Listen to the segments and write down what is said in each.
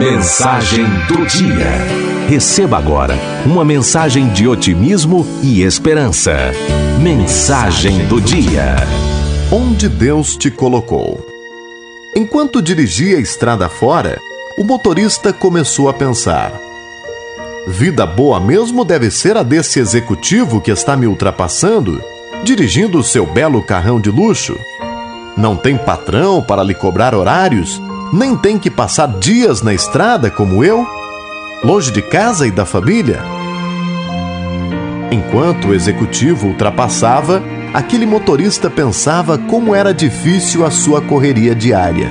Mensagem do dia. Receba agora uma mensagem de otimismo e esperança. Mensagem do dia. Onde Deus te colocou. Enquanto dirigia a estrada fora, o motorista começou a pensar: Vida boa mesmo deve ser a desse executivo que está me ultrapassando, dirigindo o seu belo carrão de luxo. Não tem patrão para lhe cobrar horários, nem tem que passar dias na estrada como eu, longe de casa e da família. Enquanto o executivo ultrapassava, aquele motorista pensava como era difícil a sua correria diária.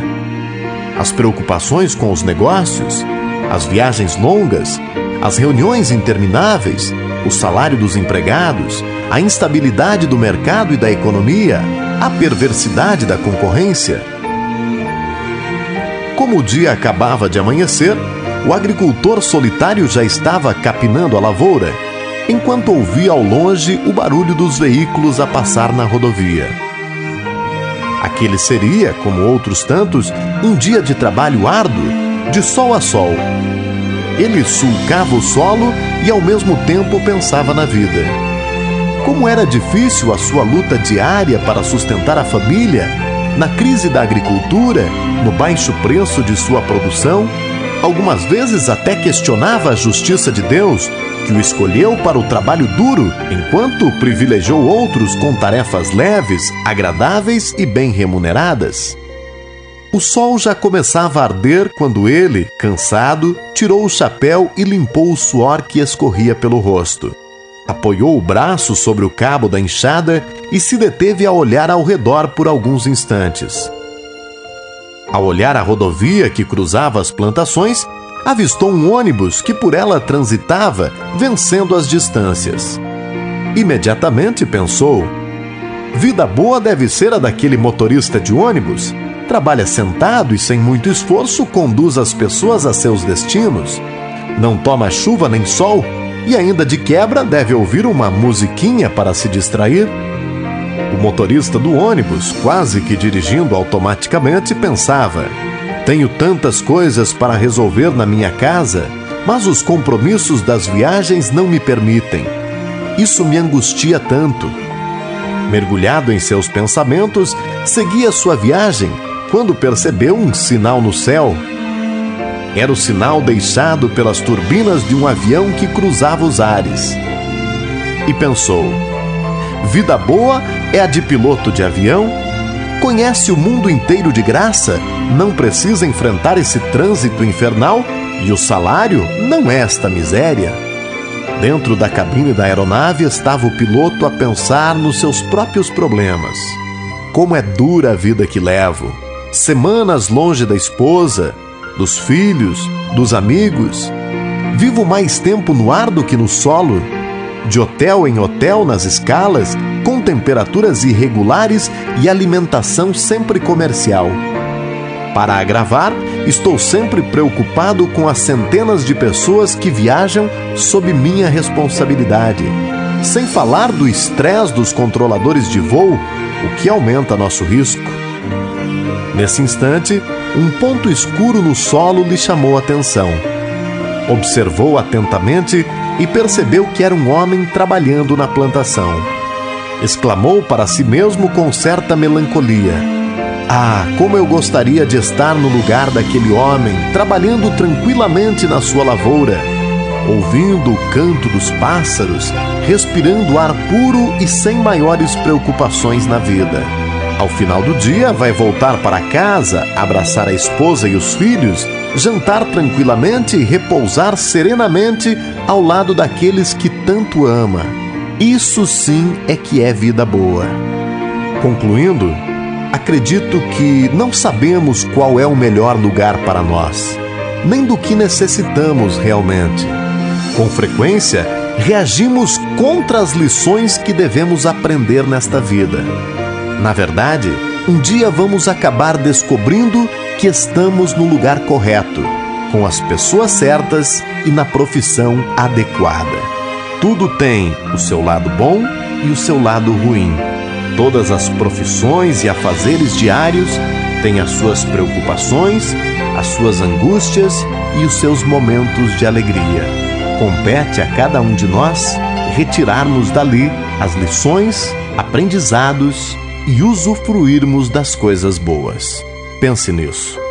As preocupações com os negócios, as viagens longas, as reuniões intermináveis, o salário dos empregados, a instabilidade do mercado e da economia, a perversidade da concorrência. Como o dia acabava de amanhecer, o agricultor solitário já estava capinando a lavoura, enquanto ouvia ao longe o barulho dos veículos a passar na rodovia. Aquele seria, como outros tantos, um dia de trabalho árduo, de sol a sol. Ele sulcava o solo e ao mesmo tempo pensava na vida. Como era difícil a sua luta diária para sustentar a família na crise da agricultura, no baixo preço de sua produção, algumas vezes até questionava a justiça de Deus, que o escolheu para o trabalho duro, enquanto privilegiou outros com tarefas leves, agradáveis e bem remuneradas. O sol já começava a arder quando ele, cansado, tirou o chapéu e limpou o suor que escorria pelo rosto apoiou o braço sobre o cabo da enxada e se deteve a olhar ao redor por alguns instantes. Ao olhar a rodovia que cruzava as plantações, avistou um ônibus que por ela transitava, vencendo as distâncias. Imediatamente pensou: vida boa deve ser a daquele motorista de ônibus. Trabalha sentado e sem muito esforço conduz as pessoas a seus destinos. Não toma chuva nem sol e ainda de quebra deve ouvir uma musiquinha para se distrair. O motorista do ônibus, quase que dirigindo automaticamente, pensava: Tenho tantas coisas para resolver na minha casa, mas os compromissos das viagens não me permitem. Isso me angustia tanto. Mergulhado em seus pensamentos, seguia sua viagem quando percebeu um sinal no céu era o sinal deixado pelas turbinas de um avião que cruzava os ares. E pensou: vida boa é a de piloto de avião? Conhece o mundo inteiro de graça? Não precisa enfrentar esse trânsito infernal? E o salário não é esta miséria? Dentro da cabine da aeronave estava o piloto a pensar nos seus próprios problemas. Como é dura a vida que levo! Semanas longe da esposa, dos filhos, dos amigos. Vivo mais tempo no ar do que no solo, de hotel em hotel nas escalas, com temperaturas irregulares e alimentação sempre comercial. Para agravar, estou sempre preocupado com as centenas de pessoas que viajam sob minha responsabilidade. Sem falar do estresse dos controladores de voo, o que aumenta nosso risco. Nesse instante, um ponto escuro no solo lhe chamou a atenção. Observou atentamente e percebeu que era um homem trabalhando na plantação. Exclamou para si mesmo com certa melancolia: Ah, como eu gostaria de estar no lugar daquele homem, trabalhando tranquilamente na sua lavoura, ouvindo o canto dos pássaros, respirando ar puro e sem maiores preocupações na vida. Ao final do dia, vai voltar para casa, abraçar a esposa e os filhos, jantar tranquilamente e repousar serenamente ao lado daqueles que tanto ama. Isso sim é que é vida boa. Concluindo, acredito que não sabemos qual é o melhor lugar para nós, nem do que necessitamos realmente. Com frequência, reagimos contra as lições que devemos aprender nesta vida. Na verdade, um dia vamos acabar descobrindo que estamos no lugar correto, com as pessoas certas e na profissão adequada. Tudo tem o seu lado bom e o seu lado ruim. Todas as profissões e afazeres diários têm as suas preocupações, as suas angústias e os seus momentos de alegria. Compete a cada um de nós retirarmos dali as lições, aprendizados e usufruirmos das coisas boas. Pense nisso.